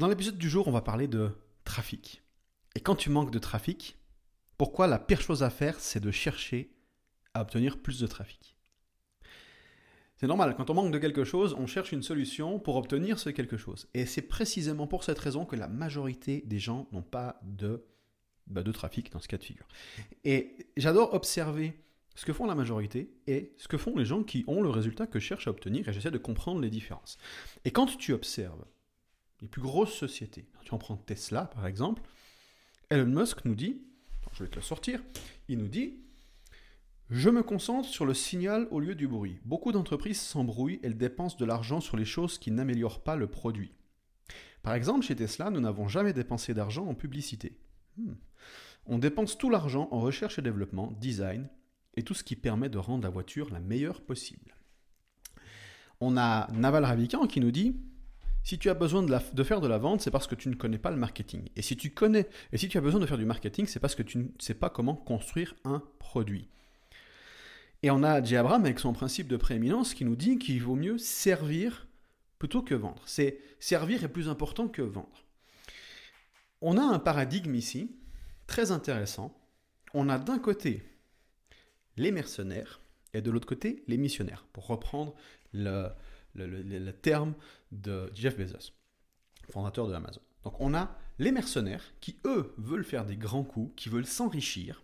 Dans l'épisode du jour, on va parler de trafic. Et quand tu manques de trafic, pourquoi la pire chose à faire, c'est de chercher à obtenir plus de trafic? C'est normal, quand on manque de quelque chose, on cherche une solution pour obtenir ce quelque chose. Et c'est précisément pour cette raison que la majorité des gens n'ont pas de, bah, de trafic dans ce cas de figure. Et j'adore observer ce que font la majorité et ce que font les gens qui ont le résultat que je cherche à obtenir et j'essaie de comprendre les différences. Et quand tu observes les plus grosses sociétés. Tu en prends Tesla, par exemple. Elon Musk nous dit, je vais te le sortir, il nous dit, je me concentre sur le signal au lieu du bruit. Beaucoup d'entreprises s'embrouillent, elles dépensent de l'argent sur les choses qui n'améliorent pas le produit. Par exemple, chez Tesla, nous n'avons jamais dépensé d'argent en publicité. Hmm. On dépense tout l'argent en recherche et développement, design, et tout ce qui permet de rendre la voiture la meilleure possible. On a Naval Ravikant qui nous dit si tu as besoin de, faire de la vente, c'est parce que tu ne connais pas le marketing. Et si tu connais, et si tu as besoin de faire du marketing, c'est parce que tu ne sais pas comment construire un produit. Et on a J. Abraham avec son principe de prééminence qui nous dit qu'il vaut mieux servir plutôt que vendre. C'est servir est plus important que vendre. On a un paradigme ici très intéressant. On a d'un côté les mercenaires et de l'autre côté les missionnaires, pour reprendre le, le, terme de Jeff Bezos, fondateur de Amazon. Donc on a les mercenaires qui, eux, veulent faire des grands coups, qui veulent s'enrichir,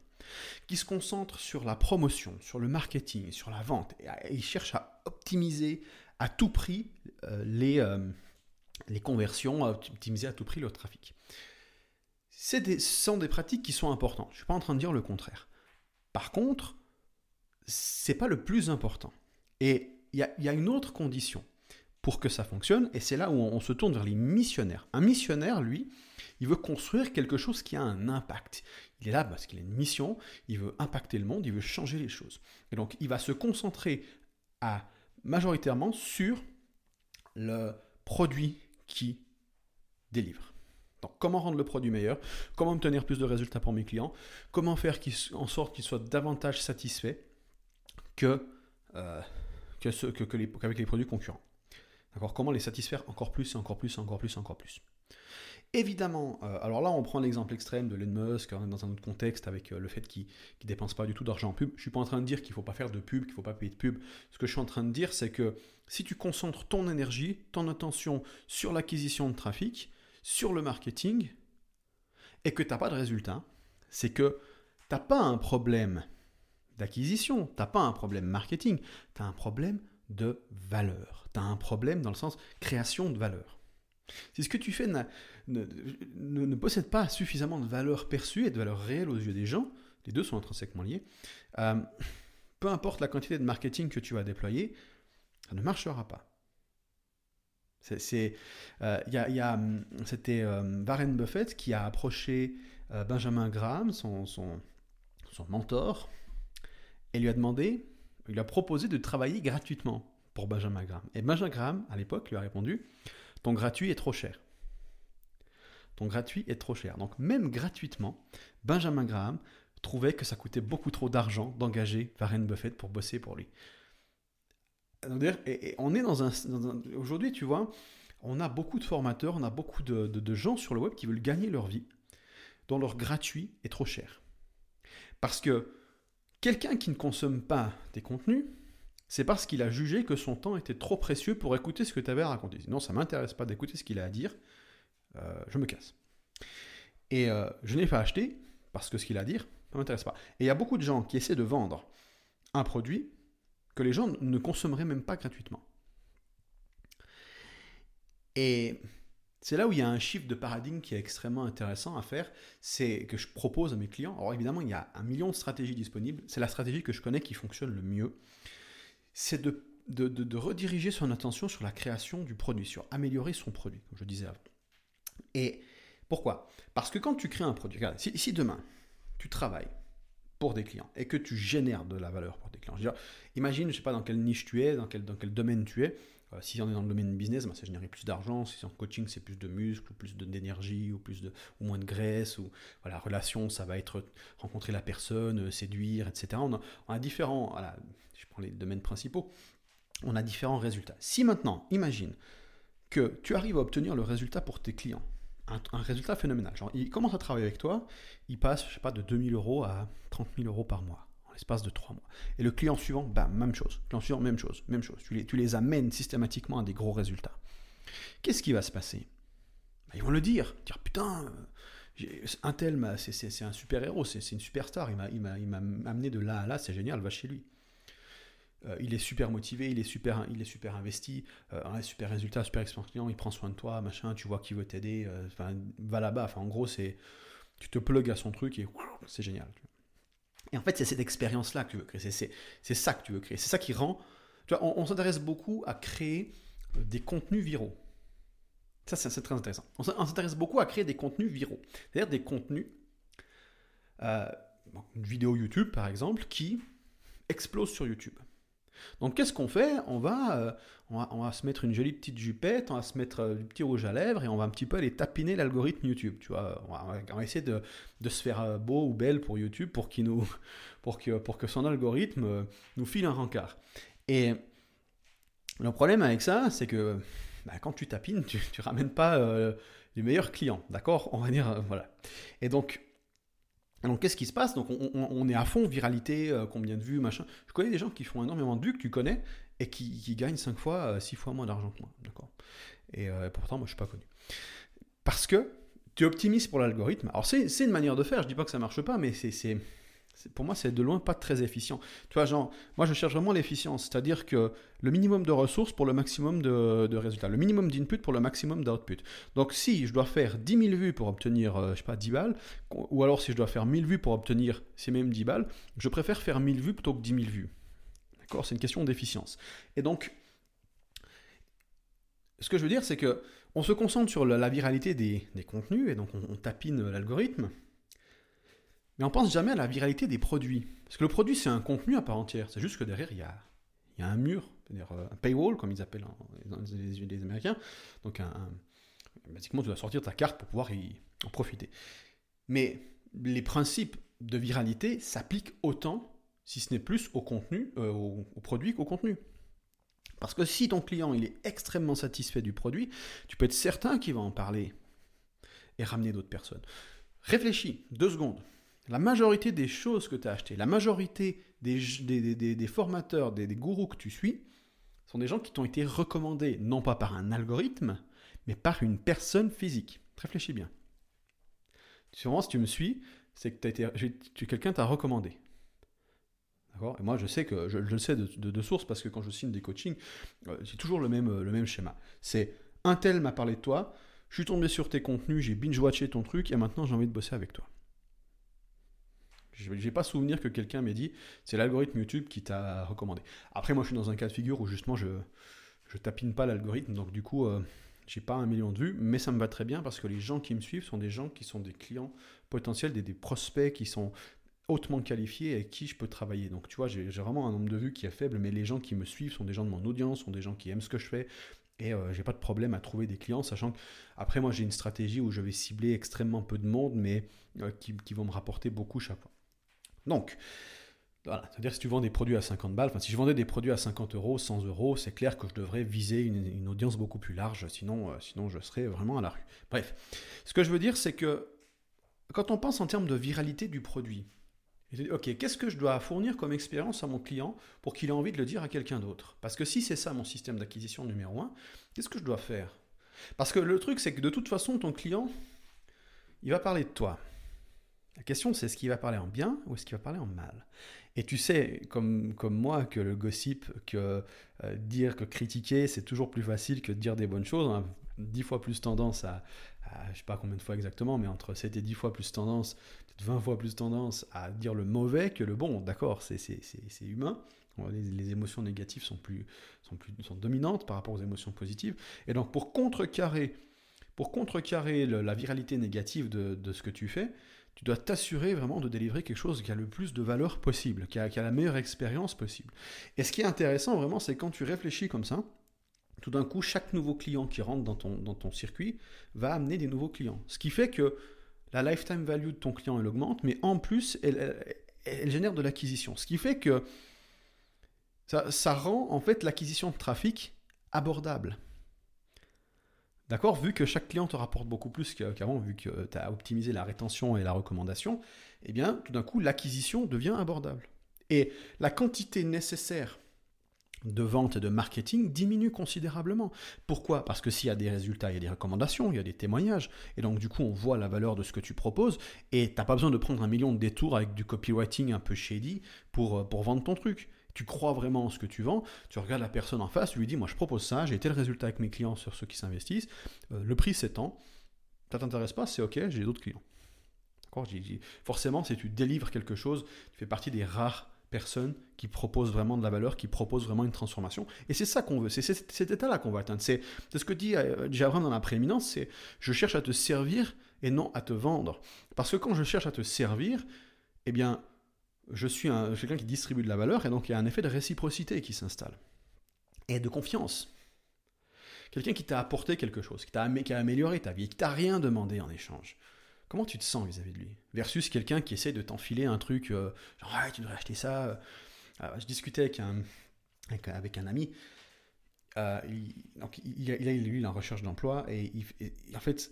qui se concentrent sur la promotion, sur le marketing, sur la vente, et, ils cherchent à optimiser à tout prix euh, les, euh, les conversions, à optimiser à tout prix leur trafic. Ce sont des pratiques qui sont importantes. Je ne suis pas en train de dire le contraire. Par contre, c'est pas le plus important. Et il y, a, une autre condition pour que ça fonctionne, et c'est là où on, se tourne vers les missionnaires. Un missionnaire, lui, il veut construire quelque chose qui a un impact. Il est là parce qu'il a une mission, il veut impacter le monde, il veut changer les choses. Et donc, il va se concentrer majoritairement sur le produit qui délivre. Donc, comment rendre le produit meilleur, comment obtenir plus de résultats pour mes clients, comment faire en sorte qu'ils soient davantage satisfaits que euh, que, que, les, qu'avec les produits concurrents. D'accord? Comment les satisfaire encore plus, et encore plus, encore plus, encore plus? Évidemment, euh, alors là on prend l'exemple extrême de Elon Musk on est dans un autre contexte avec euh, le fait qu'il ne dépense pas du tout d'argent en pub. Je ne suis pas en train de dire qu'il ne faut pas faire de pub, qu'il ne faut pas payer de pub. Ce que je suis en train de dire, c'est que si tu concentres ton énergie, ton attention sur l'acquisition de trafic, sur le marketing, et que tu n'as pas de résultat, c'est que tu n'as pas un problème d'acquisition, tu n'as pas un problème marketing, tu as un problème de valeur. Tu as un problème dans le sens création de valeur. Si ce que tu fais ne, possède pas suffisamment de valeur perçue et de valeur réelle aux yeux des gens, les deux sont intrinsèquement liés, euh, peu importe la quantité de marketing que tu vas déployer, ça ne marchera pas. C'est, euh, c'était euh, Warren Buffett qui a approché Benjamin Graham, son, son, son mentor, et lui a demandé, il lui a proposé de travailler gratuitement pour Benjamin Graham. Et Benjamin Graham, à l'époque, lui a répondu Ton gratuit est trop cher. Ton gratuit est trop cher. Donc, même gratuitement, Benjamin Graham trouvait que ça coûtait beaucoup trop d'argent d'engager Warren Buffett pour bosser pour lui. Et on est dans un. Aujourd'hui, tu vois, on a beaucoup de formateurs, on a beaucoup de gens sur le web qui veulent gagner leur vie, dont leur gratuit est trop cher. Parce que Quelqu'un qui ne consomme pas tes contenus, c'est parce qu'il a jugé que son temps était trop précieux pour écouter ce que tu avais à raconter. Sinon, ça ne m'intéresse pas d'écouter ce qu'il a à dire, euh, je me casse. Et euh, je n'ai pas acheté parce que ce qu'il a à dire ne m'intéresse pas. Et il y a beaucoup de gens qui essaient de vendre un produit que les gens ne consommeraient même pas gratuitement. Et c'est là où il y a un chiffre de paradigme qui est extrêmement intéressant à faire, c'est que je propose à mes clients. Alors évidemment, il y a un million de stratégies disponibles. C'est la stratégie que je connais qui fonctionne le mieux. C'est de, rediriger son attention sur la création du produit, sur améliorer son produit, comme je disais avant. Et pourquoi? Parce que quand tu crées un produit, regarde, si, demain, tu travailles pour des clients et que tu génères de la valeur pour des clients, imagine, je ne sais pas dans quelle niche tu es, dans quel domaine tu es, euh, si on est dans le domaine business, ben, ça génère plus d'argent. Si c'est en coaching, c'est plus de muscles, plus d'énergie, ou plus ou moins de graisse. Ou voilà, relation, ça va être rencontrer la personne, euh, séduire, etc. On a, différents. Je prends les domaines principaux. On a différents résultats. Si maintenant, imagine, que tu arrives à obtenir le résultat pour tes clients. Un, résultat phénoménal. Genre, ils commencent à travailler avec toi, ils passent, je sais pas, de 2000 euros à 30 000 euros par mois, l'espace de 3 mois. Et le client suivant, bam, même chose. Client suivant, même chose, même chose. Tu les, tu les amènes systématiquement à des gros résultats. Qu'est-ce qui va se passer? Bah, Ils vont le dire. Dire, putain, un tel, c'est un super héros, c'est une superstar. Il m'a amené de là à là, c'est génial, va chez lui. Euh, il est super motivé, il est super, il est super investi, euh, super résultat, super expérience client, il prend soin de toi, machin, tu vois qu'il veut t'aider, euh, va là-bas. En gros, c'est tu te plugs à son truc et c'est génial. Et en fait, c'est cette expérience-là que tu veux créer, c'est ça que tu veux créer, c'est ça qui rend. On, s'intéresse beaucoup à créer des contenus viraux. Ça, c'est très intéressant. On s'intéresse beaucoup à créer des contenus viraux, c'est-à-dire des contenus, une vidéo YouTube par exemple, qui explose sur YouTube. Donc qu'est-ce qu'on fait? On va, euh, on va, se mettre une jolie petite jupette, on va se mettre euh, du petit rouge à lèvres et on va un petit peu aller tapiner l'algorithme YouTube. Tu vois, on va, essayer de, se faire euh, beau ou belle pour YouTube pour, nous, pour, que, pour que son algorithme nous file un rencard. Et le problème avec ça, c'est que bah, quand tu tapines, tu ne ramènes pas les meilleurs clients, d'accord? On va dire, voilà. Et donc, donc qu'est-ce qui se passe? Donc on, est à fond, viralité, euh, combien de vues, machin. Je connais des gens qui font énormément de vues que tu connais et qui, gagnent 5 fois, 6 euh, fois moins d'argent que moi. D'accord? Et euh, pourtant, moi, je ne suis pas connu. Parce que tu optimises pour l'algorithme. Alors c'est une manière de faire, je ne dis pas que ça ne marche pas, mais c'est pour moi, c'est de loin pas très efficient. Tu vois, genre, moi, je cherche vraiment l'efficience, c'est-à-dire que le minimum de ressources pour le maximum de, résultats, le minimum d'input pour le maximum d'output. Donc, si je dois faire 10 000 vues pour obtenir, euh, je sais pas, 10 balles, ou alors si je dois faire 1000 vues pour obtenir ces mêmes 10 balles, je préfère faire 1000 vues plutôt que 10 000 vues. D'accord? C'est une question d'efficience. Et donc, ce que je veux dire, c'est que on se concentre sur la, viralité des, contenus, et donc on tapine l'algorithme. Mais on pense jamais à la viralité des produits. Parce que le produit, c'est un contenu à part entière. C'est juste que derrière, il y a, il y a un mur, euh, un paywall, comme ils appellent les, Américains. Donc, un, basiquement, tu dois sortir ta carte pour pouvoir y en profiter. Mais les principes de viralité s'appliquent autant, si ce n'est plus, au contenu, euh, au, produit qu'au contenu. Parce que si ton client il est extrêmement satisfait du produit, tu peux être certain qu'il va en parler et ramener d'autres personnes. Réfléchis deux secondes. La majorité des choses que tu as achetées, la majorité des, formateurs, des, gourous que tu suis, sont des gens qui t'ont été recommandés, non pas par un algorithme, mais par une personne physique. Réfléchis bien. Sûrement, si tu me suis, c'est que quelqu'un t'a recommandé. Et moi, je sais que je, le sais de, de, source parce que quand je signe des coachings, euh, j'ai toujours le même, le même schéma. C'est un tel m'a parlé de toi, je suis tombé sur tes contenus, j'ai binge-watché ton truc et maintenant j'ai envie de bosser avec toi. Je n'ai pas souvenir que quelqu'un m'ait dit c'est l'algorithme YouTube qui t'a recommandé. Après, moi, je suis dans un cas de figure où justement je je tapine pas l'algorithme, donc du coup, euh, j'ai pas un million de vues, mais ça me va très bien parce que les gens qui me suivent sont des gens qui sont des clients potentiels, des, prospects qui sont hautement qualifiés et avec qui je peux travailler. Donc tu vois, j'ai vraiment un nombre de vues qui est faible, mais les gens qui me suivent sont des gens de mon audience, sont des gens qui aiment ce que je fais, et euh, j'ai pas de problème à trouver des clients, sachant que après moi j'ai une stratégie où je vais cibler extrêmement peu de monde, mais euh, qui, qui, vont me rapporter beaucoup chaque fois. Donc, voilà, c'est-à-dire si tu vends des produits à 50 balles, enfin si je vendais des produits à 50 euros, 100 euros, c'est clair que je devrais viser une, audience beaucoup plus large, sinon, euh, sinon je serais vraiment à la rue. Bref, ce que je veux dire, c'est que quand on pense en termes de viralité du produit, ok, qu'est-ce que je dois fournir comme expérience à mon client pour qu'il ait envie de le dire à quelqu'un d'autre? Parce que si c'est ça mon système d'acquisition numéro un, qu'est-ce que je dois faire? Parce que le truc, c'est que de toute façon, ton client, il va parler de toi. La question, c'est est-ce qu'il va parler en bien ou est-ce qu'il va parler en mal? Et tu sais, comme, comme moi, que le gossip, que euh, dire, que critiquer, c'est toujours plus facile que dire des bonnes choses. On a dix fois plus tendance à, je ne sais pas combien de fois exactement, mais entre 7 et 10 fois plus tendance, peut-être 20 fois plus tendance à dire le mauvais que le bon. D'accord, c'est humain. Les, émotions négatives sont, plus, sont, plus, sont dominantes par rapport aux émotions positives. Et donc, pour contrecarrer, pour contrecarrer la viralité négative de, de ce que tu fais, tu dois t'assurer vraiment de délivrer quelque chose qui a le plus de valeur possible, qui a, la meilleure expérience possible. Et ce qui est intéressant vraiment, c'est quand tu réfléchis comme ça, tout d'un coup, chaque nouveau client qui rentre dans ton, circuit va amener des nouveaux clients. Ce qui fait que la lifetime value de ton client, elle augmente, mais en plus, elle, génère de l'acquisition. Ce qui fait que ça rend en fait l'acquisition de trafic abordable. D'accord Vu que chaque client te rapporte beaucoup plus qu'avant, vu que tu as optimisé la rétention et la recommandation, eh bien, tout d'un coup, l'acquisition devient abordable. Et la quantité nécessaire de vente et de marketing diminue considérablement. Pourquoi? Parce que s'il y a des résultats, il y a des recommandations, il y a des témoignages, et donc du coup on voit la valeur de ce que tu proposes, et tu n'as pas besoin de prendre un million de détours avec du copywriting un peu shady pour, euh, pour vendre ton truc. Tu crois vraiment en ce que tu vends, tu regardes la personne en face, tu lui dis moi je propose ça, j'ai tel résultat avec mes clients sur ceux qui s'investissent, euh, le prix c'est tant, ça t'intéresse pas, c'est ok, j'ai d'autres clients. Forcément, si tu délivres quelque chose, tu fais partie des rares personnes qui proposent vraiment de la valeur, qui proposent vraiment une transformation. Et c'est ça qu'on veut, c'est cet état-là qu'on va atteindre. C'est ce que dit euh, Javram dans la prééminence, c'est je cherche à te servir et non à te vendre. Parce que quand je cherche à te servir, eh bien, je suis quelqu'un qui distribue de la valeur et donc il y a un effet de réciprocité qui s'installe. Et de confiance. Quelqu'un qui t'a apporté quelque chose, qui, a, qui a amélioré ta vie, qui t'a rien demandé en échange. Comment tu te sens vis-à-vis de lui? Versus quelqu'un qui essaie de t'enfiler un truc, euh, genre ah, tu devrais acheter ça. Euh, je discutais avec un, avec, un ami. Euh, il, donc, il, il recherche d'emploi et, en fait,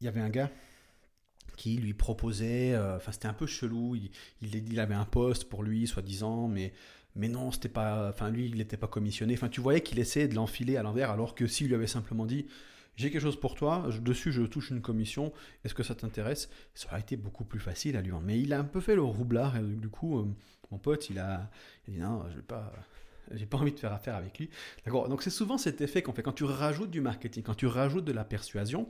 il y avait un gars qui lui proposait, enfin c'était un peu chelou, il, il, avait un poste pour lui, soi-disant, mais, mais non, c'était pas, enfin lui, il n'était pas commissionné. Enfin, tu voyais qu'il essayait de l'enfiler à l'envers, alors que s'il lui avait simplement dit, j'ai quelque chose pour toi, dessus je touche une commission, est-ce que ça t'intéresse? Ça aurait été beaucoup plus facile à lui vendre. Mais il a un peu fait le roublard, et du coup, euh, mon pote, il a, dit non, je vais pas. J'ai pas envie de faire affaire avec lui. D'accord Donc c'est souvent cet effet qu'on fait quand tu rajoutes du marketing, quand tu rajoutes de la persuasion.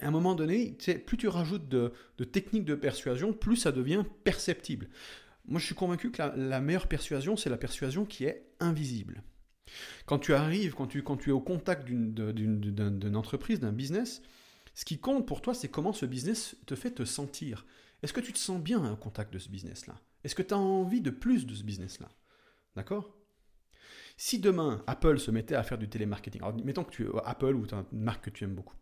À un moment donné, plus tu rajoutes de, techniques de persuasion, plus ça devient perceptible. Moi, je suis convaincu que la meilleure persuasion, c'est la persuasion qui est invisible. Quand tu arrives, quand tu, es au contact d'une entreprise, d'un business, ce qui compte pour toi, c'est comment ce business te fait te sentir. Est-ce que tu te sens bien au contact de ce business-là? Est-ce que tu as envie de plus de ce business-là? D'accord? Si demain, Apple se mettait à faire du télémarketing, alors mettons que tu Apple ou tu as une marque que tu aimes beaucoup,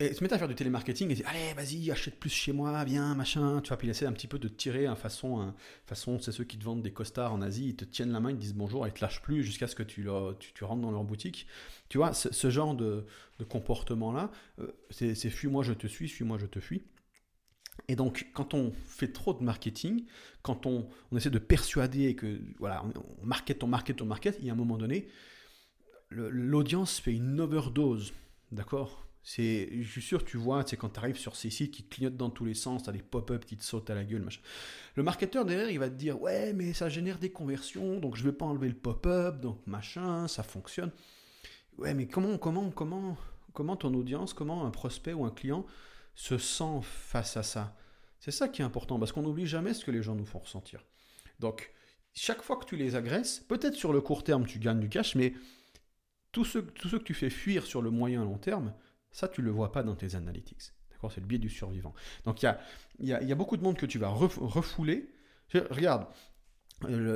et se mettre à faire du télémarketing et dire allez vas-y achète plus chez moi viens machin. Tu vois puis il essaie un petit peu de tirer en façon hein, façon c'est ceux qui te vendent des costards en Asie ils te tiennent la main ils te disent bonjour ils te lâchent plus jusqu'à ce que tu, tu, rentres dans leur boutique. Tu vois ce, genre de, comportement là euh, c'est fuis-moi je te suis suis-moi je te fuis. Et donc, quand on fait trop de marketing, quand on, essaie de persuader que voilà, on, market, on market, on market, il y a un moment donné, l'audience fait une overdose, d'accord? Je suis sûr, tu vois, c'est quand tu arrives sur ces sites qui clignotent dans tous les sens, tu as des pop-up qui te sautent à la gueule, machin. Le marketeur derrière, il va te dire, ouais, mais ça génère des conversions, donc je vais pas enlever le pop-up, donc machin, ça fonctionne. Ouais, mais comment, comment, comment, comment ton audience, comment un prospect ou un client se sent face à ça? C'est ça qui est important, parce qu'on n'oublie jamais ce que les gens nous font ressentir. Donc, chaque fois que tu les agresses, peut-être sur le court terme, tu gagnes du cash, mais tous ceux que tu fais fuir sur le moyen long terme, ça, tu ne le vois pas dans tes analytics. D'accord? C'est le biais du survivant. Donc, il y a, beaucoup de monde que tu vas refouler. Regarde,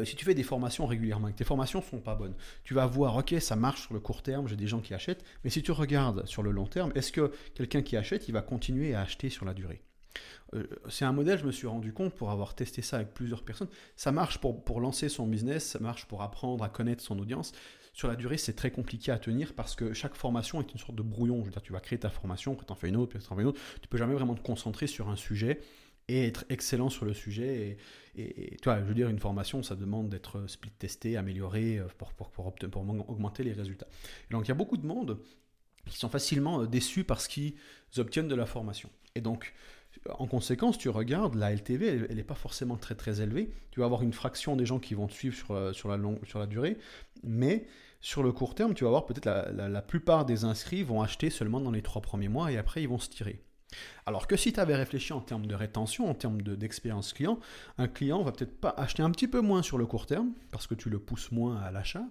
si tu fais des formations régulièrement et que tes formations sont pas bonnes, tu vas voir, ok, ça marche sur le court terme, j'ai des gens qui achètent, mais si tu regardes sur le long terme, est-ce que quelqu'un qui achète, il va continuer à acheter sur la durée? euh, c'est un modèle, je me suis rendu compte pour avoir testé ça avec plusieurs personnes. Ça marche pour, lancer son business, ça marche pour apprendre à connaître son audience, sur la durée, c'est très compliqué à tenir parce que chaque formation est une sorte de brouillon. Je veux dire, tu vas créer ta formation, puis tu en fais une autre, puis tu en fais une autre. Tu peux jamais vraiment te concentrer sur un sujet et être excellent sur le sujet. Et, tu vois, je veux dire, une formation, ça demande d'être split testé, amélioré euh, pour, pour, augmenter les résultats. donc, il y a beaucoup de monde qui sont facilement euh, déçus parce qu'ils obtiennent de la formation. Et donc, en conséquence, tu regardes, la LTV, elle n'est pas forcément très très élevée. Tu vas avoir une fraction des gens qui vont te suivre sur, euh, la, durée, mais sur le court terme, tu vas voir peut-être la, la, plupart des inscrits vont acheter seulement dans les trois premiers mois et après ils vont se tirer. Alors que si tu avais réfléchi en termes de rétention, en termes d'expérience client, un client va peut-être pas acheter un petit peu moins sur le court terme, parce que tu le pousses moins à l'achat,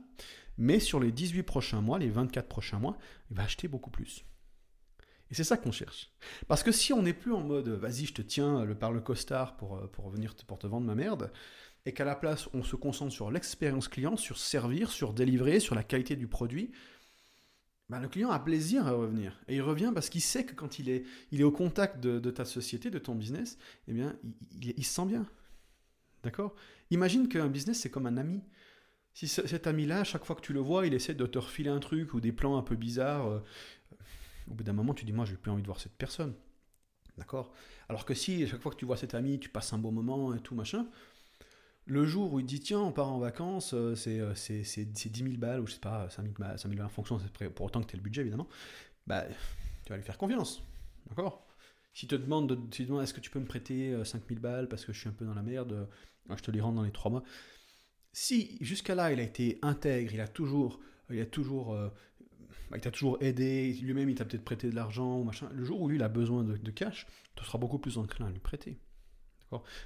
mais sur les 18 prochains mois, les 24 prochains mois, il va acheter beaucoup plus. Et c'est ça qu'on cherche. Parce que si on n'est plus en mode vas-y, je te tiens le par le costard pour, euh, pour venir te, pour te vendre ma merde, et qu'à la place on se concentre sur l'expérience client, sur servir, sur délivrer, sur la qualité du produit, ben le client a plaisir à revenir. Et il revient parce qu'il sait que quand il est, il est au contact de, ta société, de ton business, eh bien, il, il, se sent bien. D'accord? Imagine qu'un business, c'est comme un ami. Si cet ami-là, chaque fois que tu le vois, il essaie de te refiler un truc ou des plans un peu bizarres, euh, au bout d'un moment, tu dis, moi, j'ai plus envie de voir cette personne. D'accord? Alors que si, à chaque fois que tu vois cet ami, tu passes un bon moment et tout, machin, le jour où il dit, tiens, on part en vacances, euh, euh, c'est, c'est, 10 000 balles, ou je sais pas, 5 000 balles, 5 000 balles en fonction, pour autant que tu aies le budget, évidemment, bah, tu vas lui faire confiance. D'accord? Si te demande, de, si demande est-ce que tu peux me prêter 5 000 balles parce que je suis un peu dans la merde, je te les rends dans les 3 mois si jusqu'à là il a été intègre, il a toujours, il a toujours, euh, il t'a toujours aidé, lui-même il t'a peut-être prêté de l'argent ou machin, le jour où lui il a besoin de, cash, tu seras beaucoup plus enclin à lui prêter.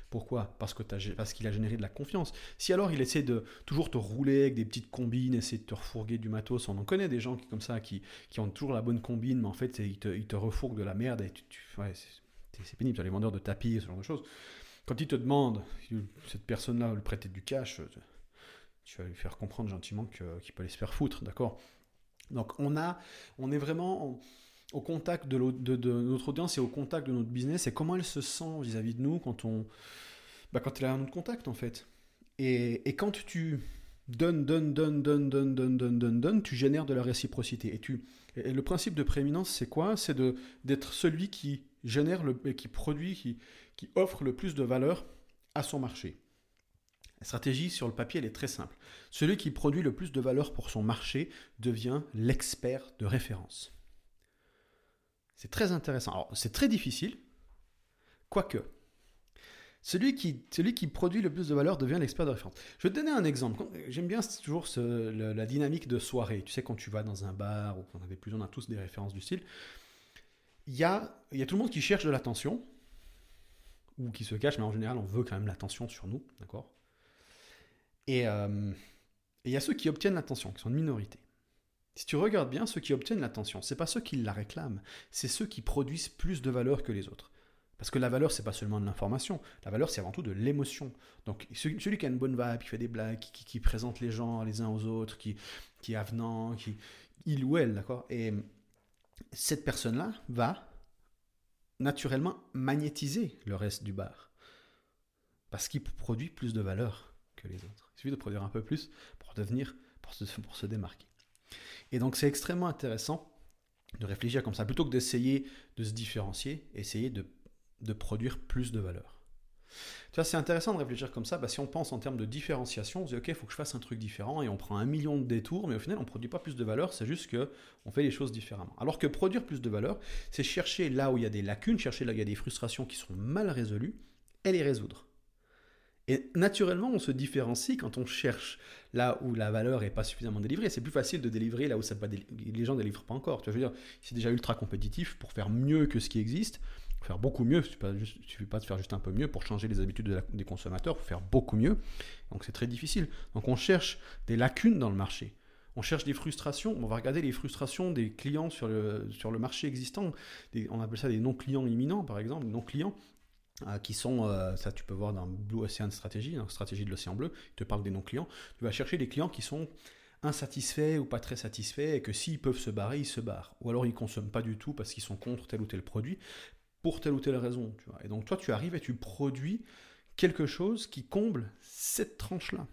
Pourquoi? Parce que parce qu'il a généré de la confiance. Si alors il essaie de toujours te rouler avec des petites combines, essayer de te refourguer du matos, on en connaît des gens qui comme ça qui, qui ont toujours la bonne combine, mais en fait il te, il te refourgue de la merde et tu, c'est pénible. les vendeurs de tapis, ce genre de choses. Quand il te demande, cette personne-là, lui prêter du cash, tu vas lui faire comprendre gentiment qu'il peut aller se faire foutre, d'accord? Donc on, a, on est vraiment au contact de, de, notre audience et au contact de notre business et comment elle se sent vis-à-vis de nous quand on bah, quand elle a un autre contact en fait. Et, et quand tu donnes, donnes, donnes, donnes, donnes, donnes, donnes, donnes, donnes, tu génères de la réciprocité. Et, tu, et le principe de prééminence, c'est quoi? C'est d'être celui qui génère, le, qui produit, qui, qui offre le plus de valeur à son marché. La stratégie sur le papier, elle est très simple. Celui qui produit le plus de valeur pour son marché devient l'expert de référence. C'est très intéressant. Alors, c'est très difficile, quoique. Celui qui, produit le plus de valeur devient l'expert de référence. Je vais te donner un exemple. J'aime bien toujours la dynamique de soirée. Tu sais, quand tu vas dans un bar ou on avait plus, on a tous des références du style. Il y a, il y a tout le monde qui cherche de l'attention ou qui se cache, mais en général, on veut quand même l'attention sur nous, d'accord? Et il y a ceux qui obtiennent l'attention, qui sont une minorité. Si tu regardes bien, ceux qui obtiennent l'attention, c'est pas ceux qui la réclament, c'est ceux qui produisent plus de valeur que les autres. Parce que la valeur, c'est pas seulement de l'information, la valeur, c'est avant tout de l'émotion. Donc, celui, qui a une bonne vibe, qui fait des blagues, qui, présente les gens les uns aux autres, qui, qui est avenant, qui, il ou elle, d'accord? Et cette personne-là va naturellement magnétiser le reste du bar. Parce qu'il produit plus de valeur que les autres. Il suffit de produire un peu plus pour devenir, pour se, pour se démarquer. Et donc c'est extrêmement intéressant de réfléchir comme ça, plutôt que d'essayer de se différencier, essayer de, de produire plus de valeur. C'est intéressant de réfléchir comme ça, si on pense en termes de différenciation, on se dit ok, il faut que je fasse un truc différent, et on prend un million de détours, mais au final on ne produit pas plus de valeur, c'est juste qu'on fait les choses différemment. Alors que produire plus de valeur, c'est chercher là où il y a des lacunes, chercher là où il y a des frustrations qui sont mal résolues, et les résoudre. Et naturellement, on se différencie quand on cherche là où la valeur n'est pas suffisamment délivrée. C'est plus facile de délivrer là où les gens ne délivrent pas encore. Tu veux dire, c'est déjà ultra compétitif pour faire mieux que ce qui existe. Faire beaucoup mieux, il ne suffit pas de faire juste un peu mieux pour changer les habitudes des consommateurs, faut faire beaucoup mieux. Donc c'est très difficile. Donc on cherche des lacunes dans le marché. On cherche des frustrations. On va regarder les frustrations des clients sur le, sur le marché existant. on appelle ça des non-clients imminents, par exemple, non-clients. Euh, qui sont, euh, ça tu peux voir dans Blue Ocean Strategy, dans stratégie de l'océan bleu, il te parle des non-clients. Tu vas chercher des clients qui sont insatisfaits ou pas très satisfaits et que s'ils peuvent se barrer, ils se barrent. Ou alors ils consomment pas du tout parce qu'ils sont contre tel ou tel produit pour telle ou telle raison. Tu vois. Et donc toi, tu arrives et tu produis quelque chose qui comble cette tranche-là.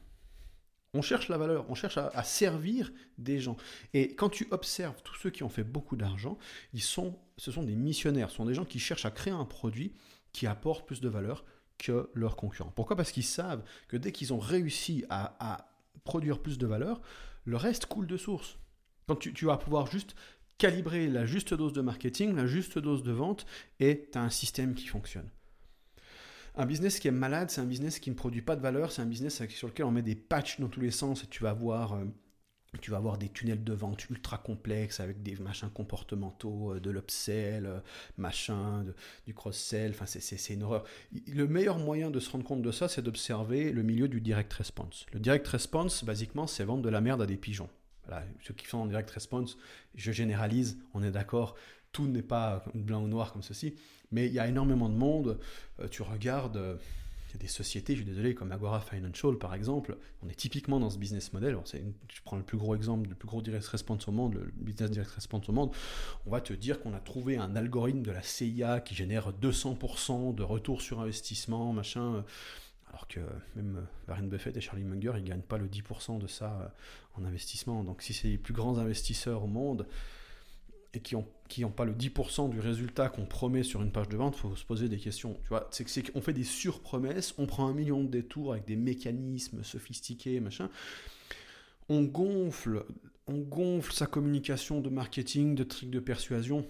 On cherche la valeur, on cherche à, à, servir des gens. Et quand tu observes tous ceux qui ont fait beaucoup d'argent, ils sont, ce sont des missionnaires, ce sont des gens qui cherchent à créer un produit qui apportent plus de valeur que leurs concurrents. Pourquoi? Parce qu'ils savent que dès qu'ils ont réussi à, produire plus de valeur, le reste coule de source. Quand tu, vas pouvoir juste calibrer la juste dose de marketing, la juste dose de vente, et tu as un système qui fonctionne. Un business qui est malade, c'est un business qui ne produit pas de valeur, c'est un business sur lequel on met des patchs dans tous les sens et tu vas avoir euh, tu vas avoir des tunnels de vente ultra complexes avec des machins comportementaux, euh, de l'upsell, euh, machin, du cross-sell. Enfin, c'est une horreur. Le meilleur moyen de se rendre compte de ça, c'est d'observer le milieu du direct response. Le direct response, basiquement, c'est vendre de la merde à des pigeons. Voilà, ceux qui font en direct response, je généralise, on est d'accord, tout n'est pas blanc ou noir comme ceci, mais il y a énormément de monde. Euh, tu regardes il y a des sociétés, je suis désolé, comme Agora Financial par exemple, on est typiquement dans ce business model. je prends le plus gros exemple, le plus gros direct response au monde, le business direct response au monde. On va te dire qu'on a trouvé un algorithme de la CIA qui génère 200% de retour sur investissement, machin. Alors que même Warren Buffett et Charlie Munger, ils ne gagnent pas le 10% de ça en investissement. Donc si c'est les plus grands investisseurs au monde, et qui n'ont qui pas le 10% du résultat qu'on promet sur une page de vente, faut se poser des questions. Tu vois, c'est qu'on fait des surpromesses, on prend un million de détours avec des mécanismes sophistiqués, machin. On gonfle, on gonfle sa communication de marketing, de trucs de persuasion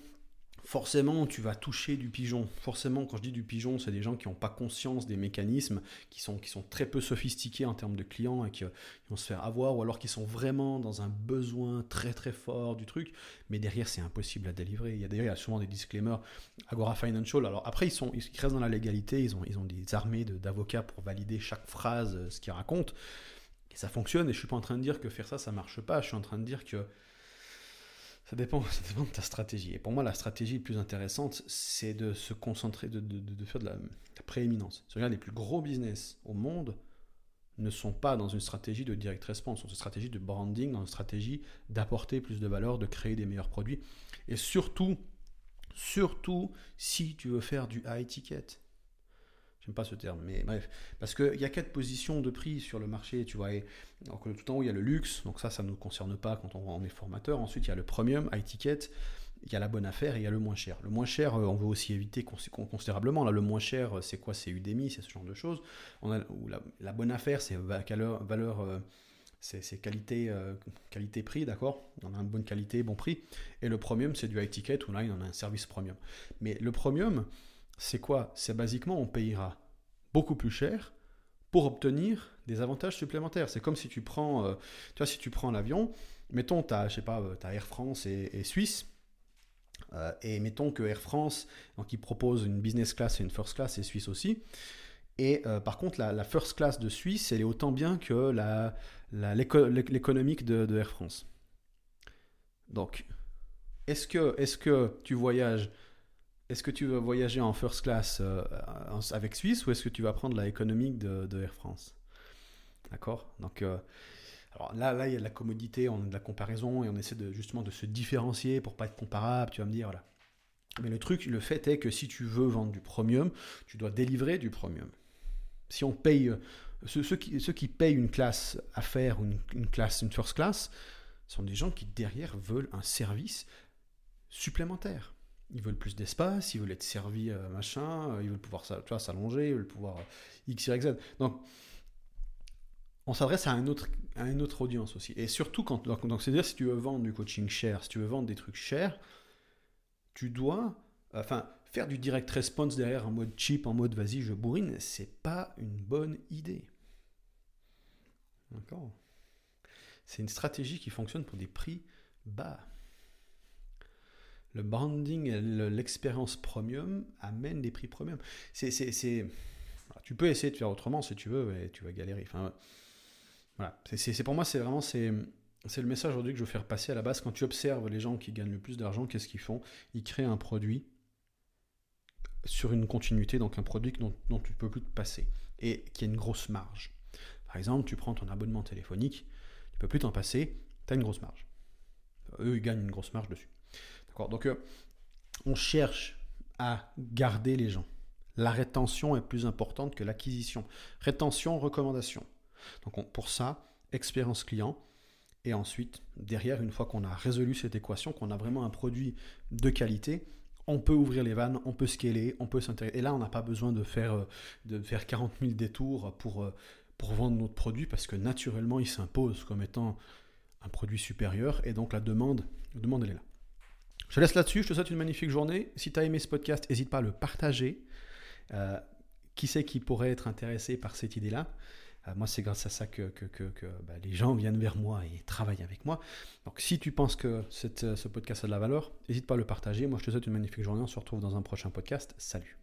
forcément tu vas toucher du pigeon. Forcément, quand je dis du pigeon, c'est des gens qui n'ont pas conscience des mécanismes, qui sont, qui sont très peu sophistiqués en termes de clients et qui, vont se faire avoir, ou alors qui sont vraiment dans un besoin très très fort du truc, mais derrière c'est impossible à délivrer. Il y a d'ailleurs souvent des disclaimers. Agora Financial, alors après ils, sont, ils restent dans la légalité, ils ont, ils ont des armées d'avocats pour valider chaque phrase, ce qu'ils racontent. Et ça fonctionne, et je suis pas en train de dire que faire ça, ça marche pas. Je suis en train de dire que ça dépend, ça dépend de ta stratégie. Et pour moi, la stratégie la plus intéressante, c'est de se concentrer, de, faire de la, prééminence. Regarde, les plus gros business au monde ne sont pas dans une stratégie de direct response, sont une stratégie de branding, dans une stratégie d'apporter plus de valeur, de créer des meilleurs produits. Et surtout, surtout si tu veux faire du high ticket. J'aime pas ce terme, mais bref. Parce qu'il y a quatre positions de prix sur le marché, tu vois. Et, donc, tout en haut, il y a le luxe, donc ça, ça ne nous concerne pas quand on, est formateur. Ensuite, il y a le premium, high ticket, il y a la bonne affaire et il y a le moins cher. Le moins cher, euh, on veut aussi éviter considérablement. Là, le moins cher, euh, c'est quoi? C'est Udemy, c'est ce genre de choses. On a, la, bonne affaire, c'est valeur, valeur euh, c'est qualité, qualité prix, d'accord? On a une bonne qualité, bon prix. Et le premium, c'est du high ticket, où là, on a un service premium. Mais le premium, c'est quoi? C'est basiquement, on payera beaucoup plus cher pour obtenir des avantages supplémentaires. C'est comme si tu prends, euh, tu vois, si tu prends l'avion, mettons, tu as, euh, Air France et, Suisse, euh, et mettons que Air France, donc ils proposent une business class et une first class, et Suisse aussi. Et par contre, la, first class de Suisse, elle est autant bien que l'économique de, de Air France. Donc, est-ce que, est que tu voyages est-ce que tu veux voyager en first class euh, avec Suisse ou est-ce que tu vas prendre la économique de, Air France? D'accord? Donc euh, là, là, il y a de la commodité, on a de la comparaison et on essaie justement de se différencier pour pas être comparable. Tu vas me dire, voilà. Mais le truc, le fait est que si tu veux vendre du premium, tu dois délivrer du premium. Si on paye, euh, ceux, qui, payent une classe ou une, une classe, une first class, sont des gens qui derrière veulent un service supplémentaire. Ils veulent plus d'espace, ils veulent être servis, euh, machin, euh, ils veulent pouvoir s'allonger, ils veulent pouvoir euh, X, Y, Z. Donc, on s'adresse à, à une autre audience aussi. Et surtout, quand, donc, c'est-à-dire, si tu veux vendre du coaching cher, si tu veux vendre des trucs chers, tu dois, enfin, faire du direct response derrière en mode cheap, en mode vas-y, je bourrine, c'est pas une bonne idée. D'accord? C'est une stratégie qui fonctionne pour des prix bas le branding et l'expérience premium amènent des prix premium. C'est, tu peux essayer de faire autrement si tu veux, et tu vas galérer. Enfin, voilà. C'est, pour moi, c'est vraiment c'est, c'est le message aujourd'hui que je veux faire passer à la base. Quand tu observes les gens qui gagnent le plus d'argent, qu'est-ce qu'ils font? Ils créent un produit sur une continuité, donc un produit dont, dont tu ne peux plus te passer, et qui a une grosse marge. Par exemple, tu prends ton abonnement téléphonique, tu ne peux plus t'en passer, tu as une grosse marge. Eux, ils gagnent une grosse marge dessus. Donc, euh, on cherche à garder les gens. La rétention est plus importante que l'acquisition. Rétention, recommandation. Donc, pour ça, expérience client. Et ensuite, derrière, une fois qu'on a résolu cette équation, qu'on a vraiment un produit de qualité, on peut ouvrir les vannes, on peut scaler, on peut s'intéresser. Et là, on n'a pas besoin de faire, euh, de faire 40 000 détours pour, euh, pour vendre notre produit parce que naturellement, il s'impose comme étant un produit supérieur et donc la demande, la demande elle est là. Je te laisse là-dessus, je te souhaite une magnifique journée. Si tu as aimé ce podcast, n'hésite pas à le partager. Euh, qui sait qui pourrait être intéressé par cette idée-là? Euh, Moi, c'est grâce à ça que, bah, les gens viennent vers moi et travaillent avec moi. Donc, si tu penses que cette, ce podcast a de la valeur, n'hésite pas à le partager. Moi, je te souhaite une magnifique journée. On se retrouve dans un prochain podcast. Salut